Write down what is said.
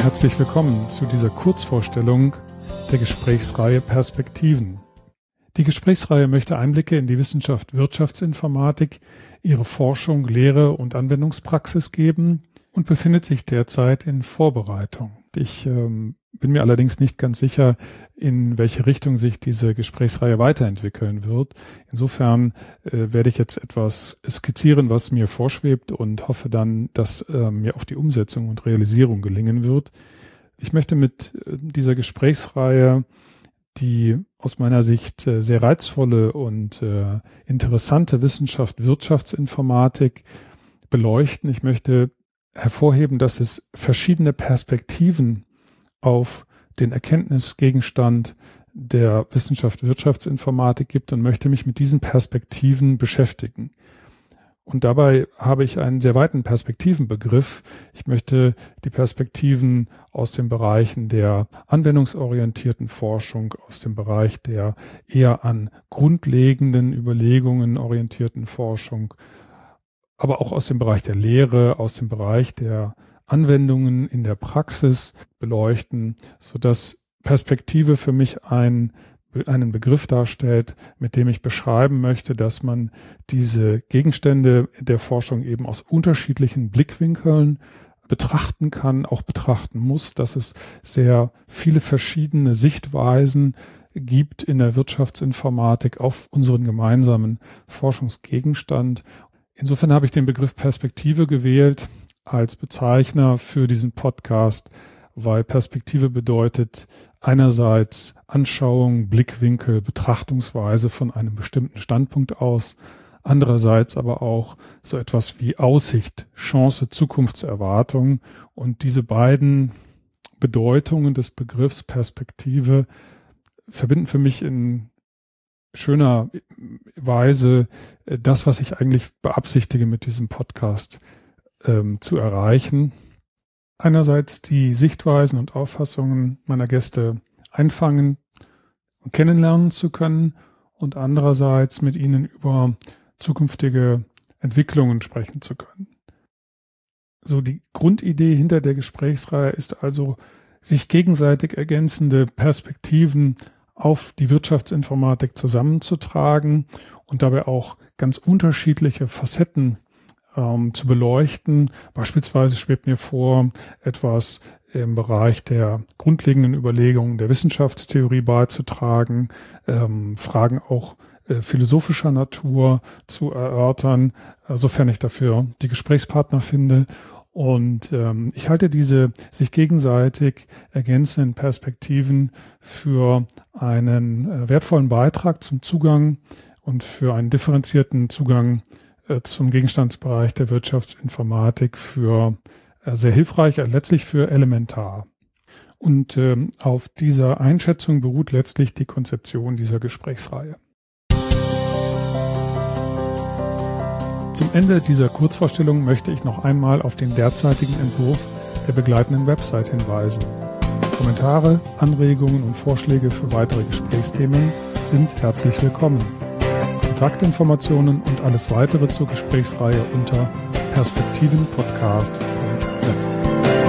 Herzlich willkommen zu dieser Kurzvorstellung der Gesprächsreihe Perspektiven. Die Gesprächsreihe möchte Einblicke in die Wissenschaft Wirtschaftsinformatik, ihre Forschung, Lehre und Anwendungspraxis geben und befindet sich derzeit in Vorbereitung. Ich ähm, bin mir allerdings nicht ganz sicher, in welche Richtung sich diese Gesprächsreihe weiterentwickeln wird. Insofern äh, werde ich jetzt etwas skizzieren, was mir vorschwebt und hoffe dann, dass äh, mir auch die Umsetzung und Realisierung gelingen wird. Ich möchte mit äh, dieser Gesprächsreihe die aus meiner Sicht äh, sehr reizvolle und äh, interessante Wissenschaft Wirtschaftsinformatik beleuchten. Ich möchte hervorheben, dass es verschiedene Perspektiven auf den Erkenntnisgegenstand der Wissenschaft Wirtschaftsinformatik gibt und möchte mich mit diesen Perspektiven beschäftigen. Und dabei habe ich einen sehr weiten Perspektivenbegriff. Ich möchte die Perspektiven aus den Bereichen der anwendungsorientierten Forschung, aus dem Bereich der eher an grundlegenden Überlegungen orientierten Forschung, aber auch aus dem Bereich der Lehre, aus dem Bereich der Anwendungen in der Praxis beleuchten, so dass Perspektive für mich ein, einen Begriff darstellt, mit dem ich beschreiben möchte, dass man diese Gegenstände der Forschung eben aus unterschiedlichen Blickwinkeln betrachten kann, auch betrachten muss, dass es sehr viele verschiedene Sichtweisen gibt in der Wirtschaftsinformatik auf unseren gemeinsamen Forschungsgegenstand. Insofern habe ich den Begriff Perspektive gewählt, als Bezeichner für diesen Podcast, weil Perspektive bedeutet einerseits Anschauung, Blickwinkel, Betrachtungsweise von einem bestimmten Standpunkt aus, andererseits aber auch so etwas wie Aussicht, Chance, Zukunftserwartung. Und diese beiden Bedeutungen des Begriffs Perspektive verbinden für mich in schöner Weise das, was ich eigentlich beabsichtige mit diesem Podcast ähm, zu erreichen. Einerseits die Sichtweisen und Auffassungen meiner Gäste einfangen und kennenlernen zu können und andererseits mit ihnen über zukünftige Entwicklungen sprechen zu können. So die Grundidee hinter der Gesprächsreihe ist also, sich gegenseitig ergänzende Perspektiven auf die Wirtschaftsinformatik zusammenzutragen und dabei auch ganz unterschiedliche Facetten ähm, zu beleuchten. Beispielsweise schwebt mir vor, etwas im Bereich der grundlegenden Überlegungen der Wissenschaftstheorie beizutragen, ähm, Fragen auch äh, philosophischer Natur zu erörtern, äh, sofern ich dafür die Gesprächspartner finde. Und ähm, ich halte diese sich gegenseitig ergänzenden Perspektiven für einen äh, wertvollen Beitrag zum Zugang und für einen differenzierten Zugang äh, zum Gegenstandsbereich der Wirtschaftsinformatik für äh, sehr hilfreich, äh, letztlich für elementar. Und ähm, auf dieser Einschätzung beruht letztlich die Konzeption dieser Gesprächsreihe. Zum Ende dieser Kurzvorstellung möchte ich noch einmal auf den derzeitigen Entwurf der begleitenden Website hinweisen. Kommentare, Anregungen und Vorschläge für weitere Gesprächsthemen sind herzlich willkommen. Kontaktinformationen und alles weitere zur Gesprächsreihe unter perspektivenpodcast.net.